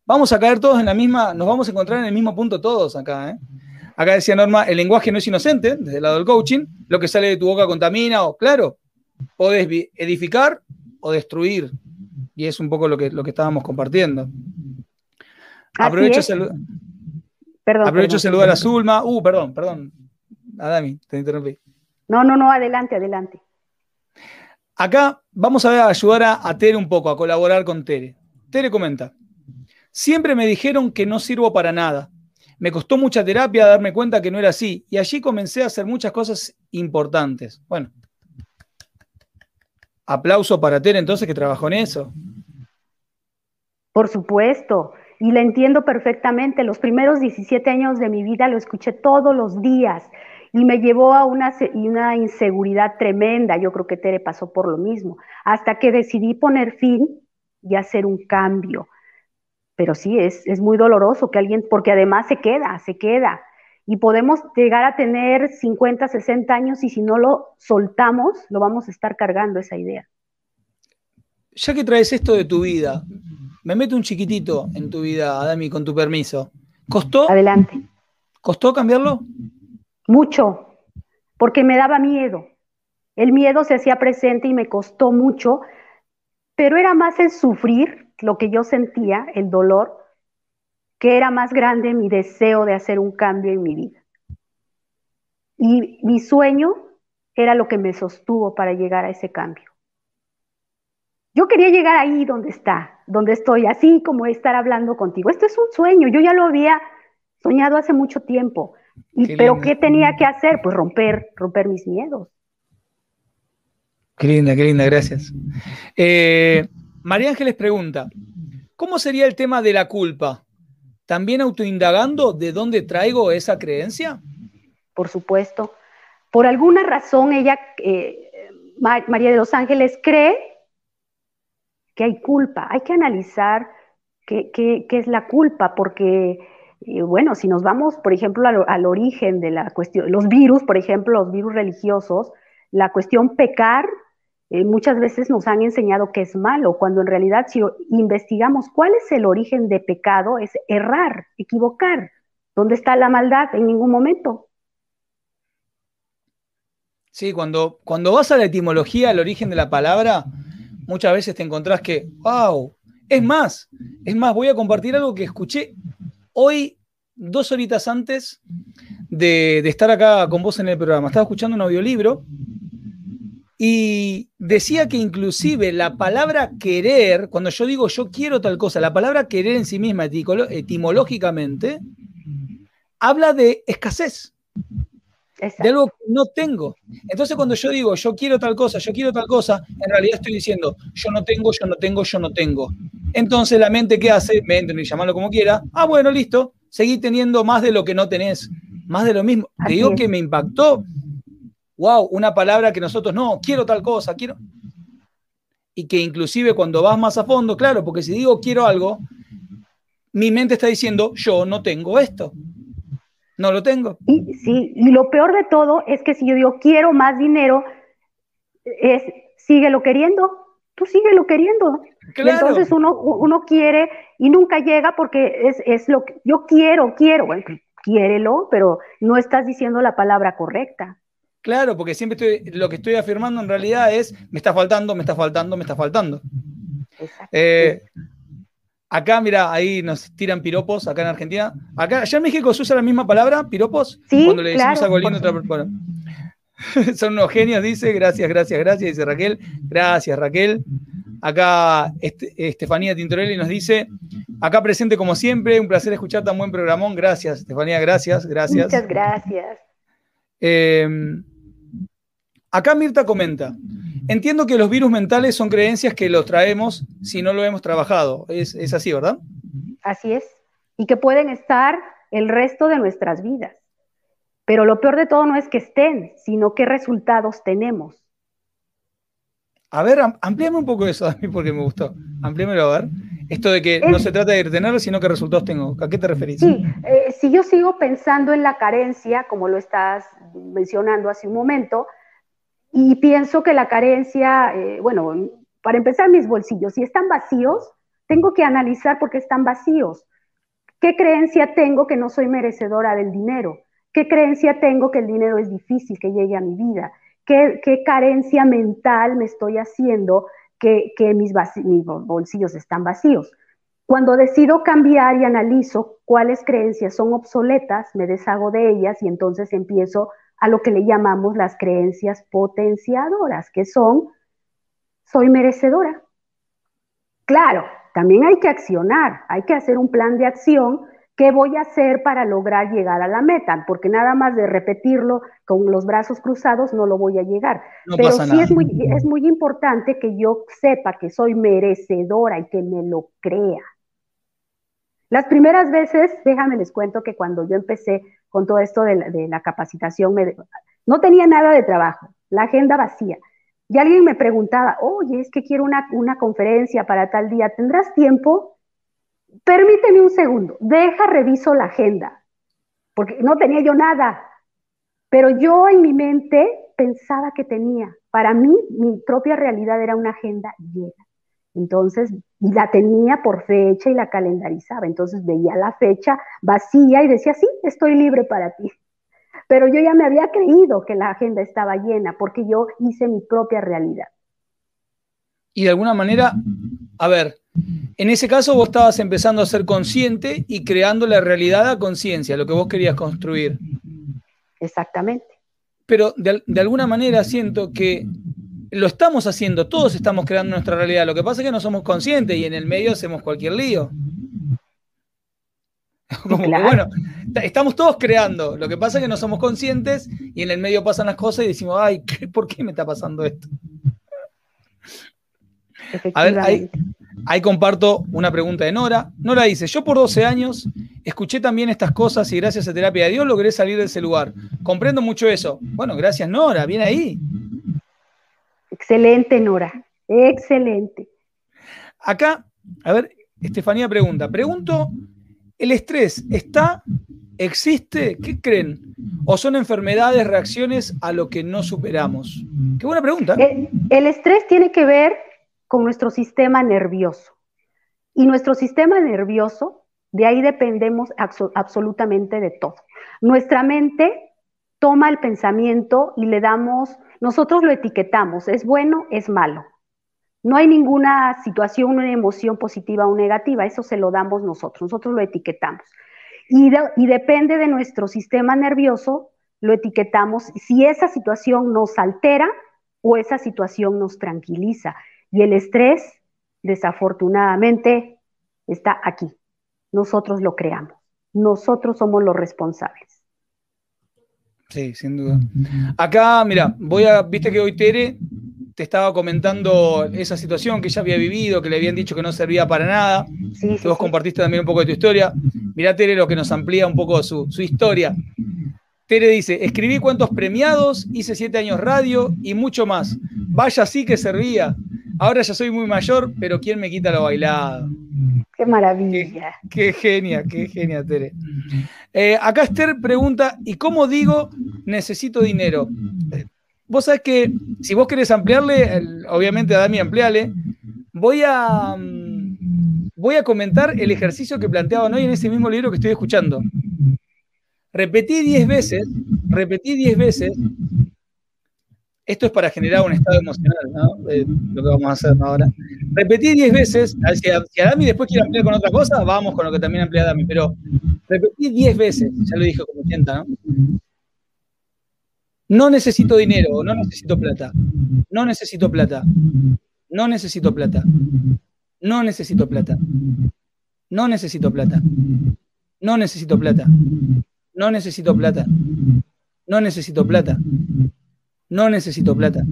vamos a caer todos en la misma, nos vamos a encontrar en el mismo punto todos acá. ¿eh? Acá decía Norma, el lenguaje no es inocente, desde el lado del coaching, lo que sale de tu boca contamina, o claro, podés edificar o destruir. Y es un poco lo que, lo que estábamos compartiendo. Aprovecho, salud. Perdón. Aprovecho saludar a Zulma. Uh, perdón, perdón. Adami, te interrumpí. No, no, no, adelante, adelante. Acá vamos a ayudar a, a Tere un poco, a colaborar con Tere. Tere comenta. Siempre me dijeron que no sirvo para nada. Me costó mucha terapia darme cuenta que no era así. Y allí comencé a hacer muchas cosas importantes. Bueno. Aplauso para Tere entonces que trabajó en eso. Por supuesto y la entiendo perfectamente. Los primeros 17 años de mi vida lo escuché todos los días y me llevó a una, una inseguridad tremenda. Yo creo que Tere pasó por lo mismo, hasta que decidí poner fin y hacer un cambio. Pero sí, es, es muy doloroso que alguien, porque además se queda, se queda. Y podemos llegar a tener 50, 60 años y si no lo soltamos, lo vamos a estar cargando esa idea. Ya que traes esto de tu vida, me meto un chiquitito en tu vida, Adami, con tu permiso. ¿Costó? Adelante. ¿Costó cambiarlo? Mucho, porque me daba miedo. El miedo se hacía presente y me costó mucho, pero era más el sufrir, lo que yo sentía, el dolor, que era más grande mi deseo de hacer un cambio en mi vida. Y mi sueño era lo que me sostuvo para llegar a ese cambio. Yo quería llegar ahí donde está, donde estoy, así como estar hablando contigo. Esto es un sueño, yo ya lo había soñado hace mucho tiempo. Y, pero ¿qué tenía que hacer? Pues romper, romper mis miedos. Qué linda, qué linda, gracias. Eh, María Ángeles pregunta, ¿cómo sería el tema de la culpa? ¿También autoindagando de dónde traigo esa creencia? Por supuesto. Por alguna razón ella, eh, María de los Ángeles, cree que hay culpa. Hay que analizar qué, es la culpa, porque, eh, bueno, si nos vamos, por ejemplo, al, origen de la cuestión, los virus, por ejemplo, los virus religiosos, la cuestión pecar, eh, muchas veces nos han enseñado que es malo, cuando en realidad si investigamos cuál es el origen de pecado, es errar, equivocar. ¿Dónde está la maldad? En ningún momento. Sí, cuando, cuando vas a la etimología, al origen de la palabra, muchas veces te encontrás que, wow, es más, es más, voy a compartir algo que escuché hoy, dos horitas antes de, estar acá con vos en el programa. Estaba escuchando un audiolibro y decía que inclusive la palabra querer, cuando yo digo yo quiero tal cosa, la palabra querer en sí misma etimológicamente, habla de escasez de algo que no tengo. Entonces cuando yo digo, yo quiero tal cosa, yo quiero tal cosa, en realidad estoy diciendo, yo no tengo, yo no tengo, yo no tengo. Entonces la mente, ¿qué hace? Mente, y llamarlo como quiera. Ah, bueno, listo. Seguí teniendo más de lo que no tenés. más de lo mismo. Te digo que me impactó. Wow, una palabra que nosotros no, quiero tal cosa, quiero. Y que inclusive cuando vas más a fondo, claro, porque si digo quiero algo, mi mente está diciendo, yo no tengo esto. No lo tengo. Y, sí, y lo peor de todo es que si yo digo quiero más dinero, es síguelo queriendo, tú síguelo queriendo. Entonces uno, uno quiere y nunca llega porque es, es lo que yo quiero, quiero. Bueno, quiérelo, pero no estás diciendo la palabra correcta. Claro, porque siempre estoy, lo que estoy afirmando en realidad es, me está faltando, me está faltando, me está faltando. Eh, acá, mira, ahí nos tiran piropos, acá en Argentina. Acá, allá en México se usa la misma palabra, piropos, ¿Sí? cuando le decimos algo lindo (laughs) Son unos genios, dice, gracias, gracias, gracias, dice Raquel. Gracias, Raquel. Acá Estefanía Tintorelli nos dice, acá presente como siempre, un placer escuchar tan buen programón. Gracias, Estefanía, gracias, gracias. Muchas gracias. Em, acá Mirta comenta, entiendo que los virus mentales son creencias que los traemos si no lo hemos trabajado. Es, es así, ¿verdad? Así es. Y que pueden estar el resto de nuestras vidas. Pero lo peor de todo no es que estén, sino qué resultados tenemos. A ver, amplíame un poco eso a mí porque me gustó. Amplíamelo a ver. Esto de que no se trata de tenerlo, sino que resultados tengo. ¿A qué te referís? Sí, eh, si yo sigo pensando en la carencia, como lo estás mencionando hace un momento, y pienso que la carencia, eh, bueno, para empezar mis bolsillos, si están vacíos, tengo que analizar por qué están vacíos. ¿Qué creencia tengo que no soy merecedora del dinero? ¿Qué creencia tengo que el dinero es difícil que llegue a mi vida? qué, carencia mental me estoy haciendo que, mis, mis bolsillos están vacíos. Cuando decido cambiar y analizo cuáles creencias son obsoletas, me deshago de ellas y entonces empiezo a lo que le llamamos las creencias potenciadoras, que son, soy merecedora. Claro, también hay que accionar, hay que hacer un plan de acción ¿Qué voy a hacer para lograr llegar a la meta? Porque nada más de repetirlo con los brazos cruzados no lo voy a llegar. Pero sí Es, muy, es muy importante que yo sepa que soy merecedora y que me lo crea. Las primeras veces, déjame les cuento que cuando yo empecé con todo esto de la, capacitación, no tenía nada de trabajo, la agenda vacía. Y alguien me preguntaba, oye, es que quiero una, una conferencia para tal día, ¿tendrás tiempo? permíteme un segundo, deja, reviso la agenda, porque no tenía yo nada, pero yo en mi mente pensaba que tenía. Para mí, mi propia realidad era una agenda llena. Entonces, y la tenía por fecha y la calendarizaba. Entonces veía la fecha vacía y decía, sí, estoy libre para ti. Pero yo ya me había creído que la agenda estaba llena porque yo hice mi propia realidad. Y de alguna manera, a ver, en ese caso vos estabas empezando a ser consciente y creando la realidad a conciencia, lo que vos querías construir. Exactamente. Pero de, alguna manera siento que lo estamos haciendo, todos estamos creando nuestra realidad. Lo que pasa es que no somos conscientes y en el medio hacemos cualquier lío. (laughs) Como bueno, estamos todos creando. Lo que pasa es que no somos conscientes y en el medio pasan las cosas y decimos, ay, ¿por qué me está pasando esto? A ver, ahí, comparto una pregunta de Nora. Nora dice, yo por 12 años escuché también estas cosas y gracias a terapia de Dios logré salir de ese lugar. Comprendo mucho eso. Bueno, gracias Nora, bien ahí. Excelente Nora, excelente. Acá, a ver, Estefanía pregunta, pregunto, ¿el estrés está, existe? ¿Qué creen? ¿O son enfermedades, reacciones a lo que no superamos? Qué buena pregunta. el estrés tiene que ver con nuestro sistema nervioso. Y nuestro sistema nervioso, de ahí dependemos absolutamente de todo. Nuestra mente toma el pensamiento y le damos, nosotros lo etiquetamos, es bueno, es malo. No hay ninguna situación, una emoción positiva o negativa, eso se lo damos nosotros, nosotros lo etiquetamos. Y, depende de nuestro sistema nervioso, lo etiquetamos si esa situación nos altera o esa situación nos tranquiliza. Y el estrés, desafortunadamente, está aquí. Nosotros lo creamos. Nosotros somos los responsables. Sí, sin duda. Acá, mira, voy a, viste que hoy Tere te estaba comentando esa situación que ella había vivido, que le habían dicho que no servía para nada. Sí, vos compartiste también un poco de tu historia. Mirá, Tere, lo que nos amplía un poco su, su historia. Tere dice, escribí cuentos premiados, hice siete años radio y mucho más. Vaya sí que servía. Ahora ya soy muy mayor, pero ¿quién me quita lo bailado? Qué maravilla. Qué, genia, qué genia, Tere. Eh, acá Esther pregunta, ¿y cómo digo necesito dinero? Vos sabés que si vos querés ampliarle, obviamente a Dami ampliale, voy a, mm, voy a comentar el ejercicio que planteaban hoy en ese mismo libro que estoy escuchando. Repetí 10 veces, repetí 10 veces. Esto es para generar un estado emocional, ¿no? Eh, lo que vamos a hacer ahora. Repetí 10 veces, si, si Adami después quiere ampliar con otra cosa, vamos con lo que también amplía Adami, pero repetí 10 veces, ya lo dije como sienta, ¿no? No necesito dinero, no necesito plata, no necesito plata, no necesito plata, no necesito plata, no necesito plata, no necesito plata, no necesito plata. No necesito plata.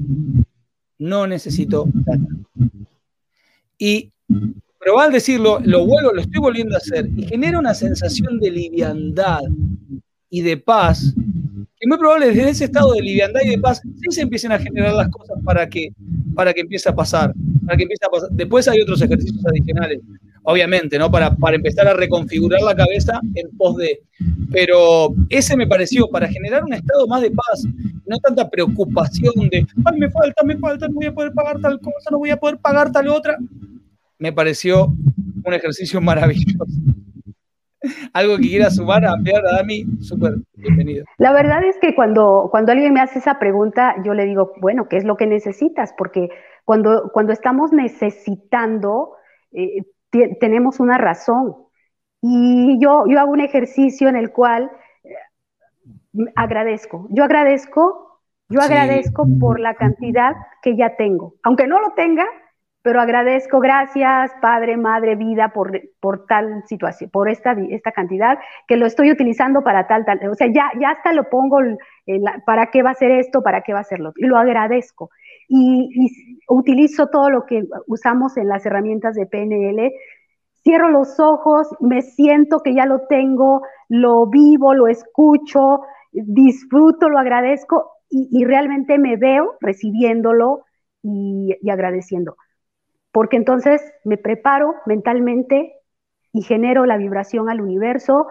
No necesito plata. Y, pero decirlo, lo vuelvo, lo estoy volviendo a hacer y genera una sensación de liviandad y de paz, que muy probable desde ese estado de liviandad y de paz sí se empiecen a generar las cosas para que, para que empiece a pasar, para que empiece a pasar. Después hay otros ejercicios adicionales obviamente, ¿no? Para, para empezar a reconfigurar la cabeza en pos de. Pero ese me pareció, para generar un estado más de paz, no tanta preocupación de, ay, me falta, me falta, no voy a poder pagar tal cosa, no voy a poder pagar tal otra. Me pareció un ejercicio maravilloso. Algo que quiera sumar, ampliar a Dami, súper bienvenido. La verdad es que cuando, cuando alguien me hace esa pregunta, yo le digo, bueno, ¿qué es lo que necesitas? Porque cuando, cuando estamos necesitando, eh, tenemos una razón. Y yo, yo hago un ejercicio en el cual eh, agradezco. Yo agradezco, yo agradezco por la cantidad que ya tengo. Aunque no lo tenga, pero agradezco, gracias, Padre, Madre, vida, por, por tal situación, por esta, esta cantidad, que lo estoy utilizando para tal, tal. O sea, ya, ya hasta lo pongo, para qué va a ser esto, para qué va a ser lo Y lo agradezco y, utilizo todo lo que usamos en las herramientas de PNL. Cierro los ojos, me siento que ya lo tengo, lo vivo, lo escucho, disfruto, lo agradezco y, realmente me veo recibiéndolo y, agradeciendo. Porque entonces me preparo mentalmente y genero la vibración al universo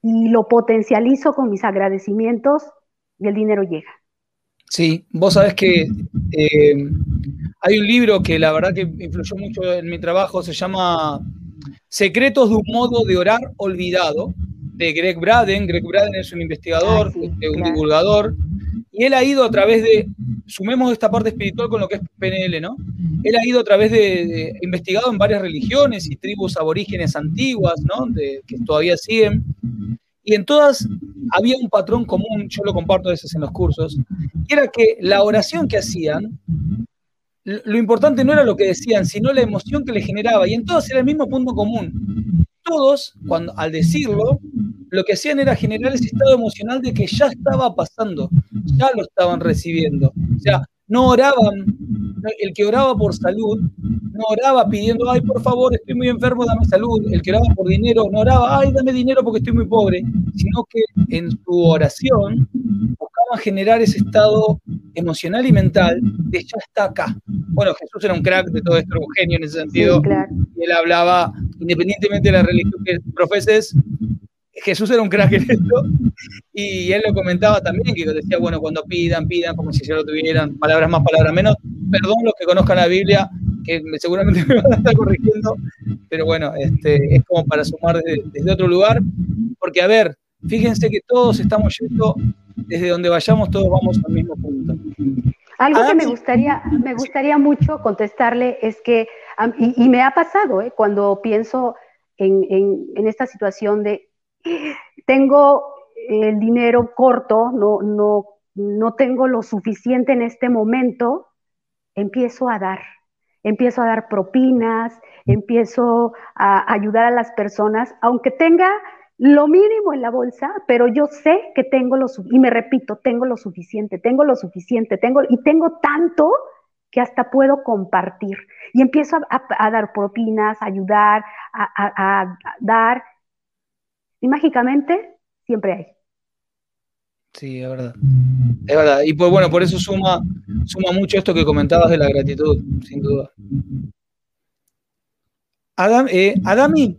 y lo potencializo con mis agradecimientos y el dinero llega. Sí, vos sabés que eh, hay un libro que la verdad que influyó mucho en mi trabajo, se llama Secretos de un modo de orar olvidado, de Greg Braden. Greg Braden es un investigador, ah, este, un divulgador, y él ha ido a través de, sumemos esta parte espiritual con lo que es PNL, ¿no? Él ha ido a través de, investigado en varias religiones y tribus aborígenes antiguas, ¿no? De, que todavía siguen, y en todas había un patrón común, yo lo comparto a veces en los cursos, y era que la oración que hacían, lo importante no era lo que decían, sino la emoción que le generaba, y en todas era el mismo punto común. Todos, cuando, al decirlo, lo que hacían era generar ese estado emocional de que ya estaba pasando, ya lo estaban recibiendo. O sea, no oraban, el que oraba por salud, no oraba pidiendo, ay, por favor, estoy muy enfermo, dame salud. El que oraba por dinero, no oraba, ay, dame dinero porque estoy muy pobre, sino que en su oración buscaban generar ese estado emocional y mental de ya está acá. Bueno, Jesús era un crack de todo esto, un genio en ese sentido. Y él hablaba, independientemente de la religión que profeses, Jesús era un crack en esto y él lo comentaba también, que decía, bueno, cuando pidan, pidan como si ya lo tuvieran, palabras más, palabras menos. Perdón los que conozcan la Biblia, que seguramente (laughs) me van a estar corrigiendo, pero bueno, este, es como para sumar desde, otro lugar, porque a ver, fíjense que todos estamos yendo, desde donde vayamos, todos vamos al mismo punto. Algo que me gustaría, me gustaría mucho contestarle es que, y, me ha pasado, ¿eh? cuando pienso en, en esta situación de tengo el dinero corto, no, no, no tengo lo suficiente en este momento, empiezo a dar, empiezo a dar propinas, empiezo a ayudar a las personas, aunque tenga lo mínimo en la bolsa, pero yo sé que tengo lo y me repito, tengo lo suficiente, tengo lo suficiente, tengo y tengo tanto que hasta puedo compartir. Y empiezo a, dar propinas, a ayudar, a dar y mágicamente siempre hay. Sí, es verdad. Es verdad. Y pues bueno, por eso suma, suma mucho esto que comentabas de la gratitud, sin duda. Adam, eh, Adami,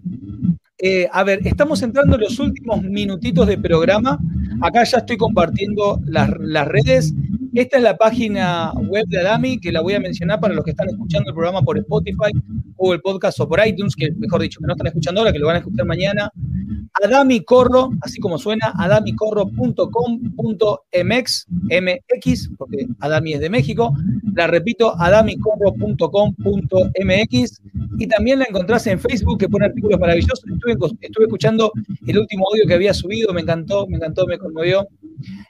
eh, a ver, estamos entrando en los últimos minutitos de programa. Acá ya estoy compartiendo las, las, redes. Esta es la página web de Adami, que la voy a mencionar para los que están escuchando el programa por Spotify o el podcast o por iTunes, que mejor dicho, que no están escuchando ahora, que lo van a escuchar mañana. Adami Corro, así como suena, adamicorro.com.mx, MX, porque Adami es de México. La repito, adamicorro.com.mx. Y también la encontrás en Facebook, que pone artículos maravillosos. Estuve, estuve escuchando el último audio que había subido, me encantó, me encantó, me conmovió.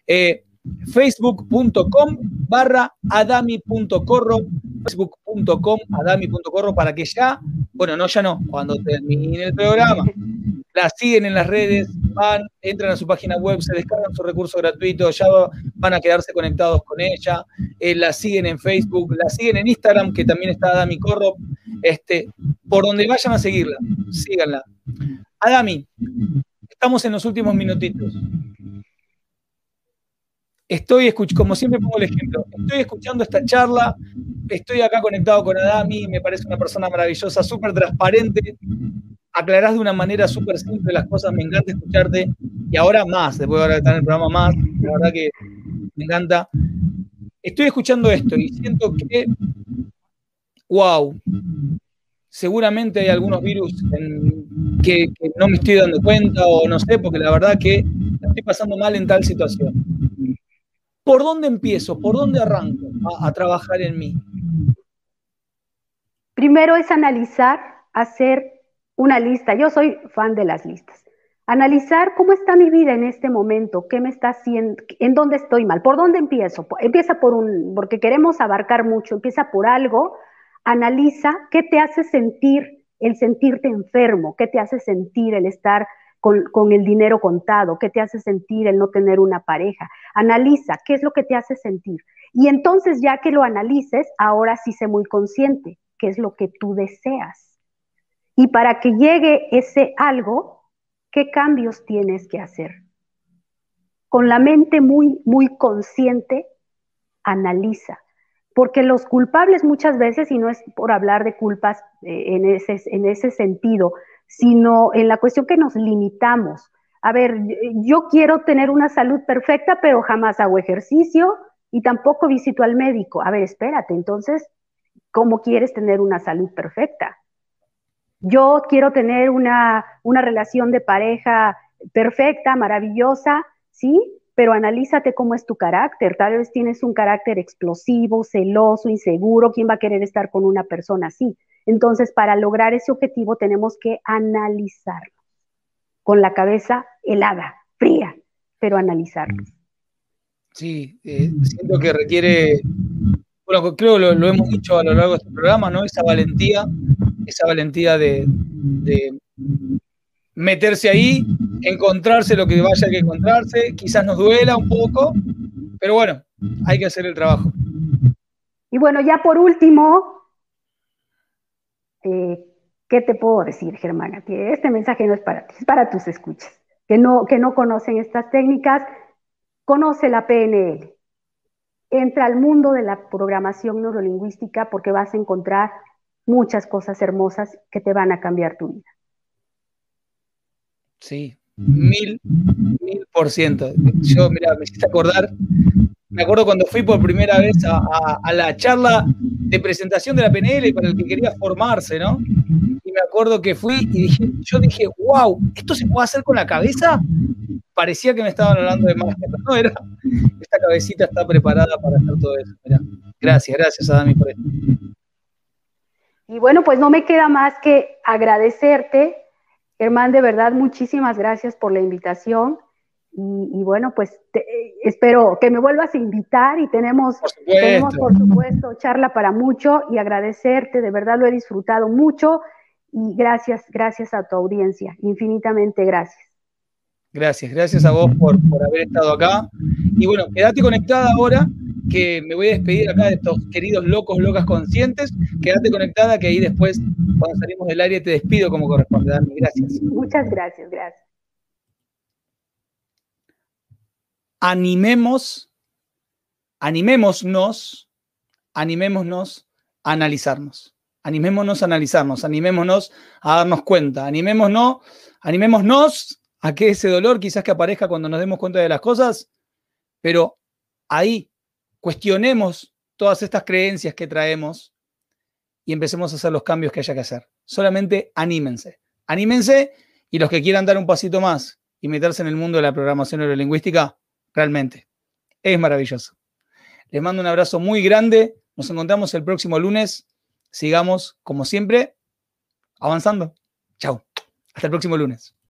Eh, facebook.com barra adami.corro, facebook.com adami.corro para que ya, bueno, no, ya no, cuando termine el programa, la siguen en las redes, van, entran a su página web, se descargan su recurso gratuito, ya van a quedarse conectados con ella, eh, la siguen en Facebook, la siguen en Instagram, que también está Adami Corro, este, por donde vayan a seguirla, síganla. Adami, estamos en los últimos minutitos. Estoy escuchando, como siempre pongo el ejemplo, estoy escuchando esta charla, estoy acá conectado con Adami, me parece una persona maravillosa, súper transparente, aclarás de una manera súper simple las cosas, me encanta escucharte, y ahora más, después de ahora estar en el programa más, la verdad que me encanta. Estoy escuchando esto y siento que, wow, seguramente hay algunos virus que, que, no me estoy dando cuenta o no sé, porque la verdad que estoy pasando mal en tal situación. ¿Por dónde empiezo? ¿Por dónde arranco a, trabajar en mí? Primero es analizar, hacer una lista. Yo soy fan de las listas. Analizar cómo está mi vida en este momento, qué me está haciendo, en dónde estoy mal, por dónde empiezo. Empieza por un, porque queremos abarcar mucho, empieza por algo, analiza qué te hace sentir el sentirte enfermo, qué te hace sentir el estar con, el dinero contado, qué te hace sentir el no tener una pareja. Analiza qué es lo que te hace sentir. Y entonces ya que lo analices, ahora sí sé muy consciente qué es lo que tú deseas. Y para que llegue ese algo, ¿qué cambios tienes que hacer? Con la mente muy, muy consciente, analiza. Porque los culpables muchas veces, y no es por hablar de culpas eh, en, ese, en ese sentido, sino en la cuestión que nos limitamos. A ver, yo quiero tener una salud perfecta, pero jamás hago ejercicio y tampoco visito al médico. A ver, espérate, entonces, ¿cómo quieres tener una salud perfecta? Yo quiero tener una, una relación de pareja perfecta, maravillosa, ¿sí? Pero analízate cómo es tu carácter. Tal vez tienes un carácter explosivo, celoso, inseguro. ¿Quién va a querer estar con una persona así? Entonces, para lograr ese objetivo tenemos que analizarlo con la cabeza helada, fría, pero analizarlo. Sí, eh, siento que requiere, bueno, creo lo, lo hemos dicho a lo largo de este programa, ¿no? Esa valentía, esa valentía de, de meterse ahí, encontrarse lo que vaya que encontrarse, quizás nos duela un poco, pero bueno, hay que hacer el trabajo. Y bueno, ya por último, eh, ¿qué te puedo decir, Germana? Que este mensaje no es para ti, es para tus escuchas, que no, que no conocen estas técnicas. Conoce la PNL. Entra al mundo de la programación neurolingüística porque vas a encontrar muchas cosas hermosas que te van a cambiar tu vida. Sí, mil, mil por ciento. Yo, mira, me hiciste acordar me acuerdo cuando fui por primera vez a, la charla de presentación de la PNL para el que quería formarse, ¿no? Y me acuerdo que fui y dije, yo dije, wow, ¿esto se puede hacer con la cabeza? Parecía que me estaban hablando de más, no era. Esta cabecita está preparada para hacer todo eso. Gracias, gracias a Dami por esto. Y bueno, pues no me queda más que agradecerte, Germán, de verdad, muchísimas gracias por la invitación. Y, bueno, pues espero que me vuelvas a invitar y tenemos por, tenemos, por supuesto, charla para mucho y agradecerte, de verdad lo he disfrutado mucho y gracias, gracias a tu audiencia, infinitamente gracias. Gracias, gracias a vos por, por haber estado acá. Y bueno, quédate conectada ahora, que me voy a despedir acá de estos queridos locos, locas conscientes. Quédate conectada, que ahí después, cuando salimos del área, te despido como corresponde. Gracias. Muchas gracias, gracias. Animemos, animémonos, animémonos a analizarnos. Animémonos a analizarnos, animémonos a darnos cuenta, animémonos, animémonos a que ese dolor quizás que aparezca cuando nos demos cuenta de las cosas, pero ahí cuestionemos todas estas creencias que traemos y empecemos a hacer los cambios que haya que hacer. Solamente anímense. Anímense y los que quieran dar un pasito más y meterse en el mundo de la programación neurolingüística, realmente es maravilloso. Les mando un abrazo muy grande. Nos encontramos el próximo lunes. Sigamos, como siempre, avanzando. Chao. Hasta el próximo lunes.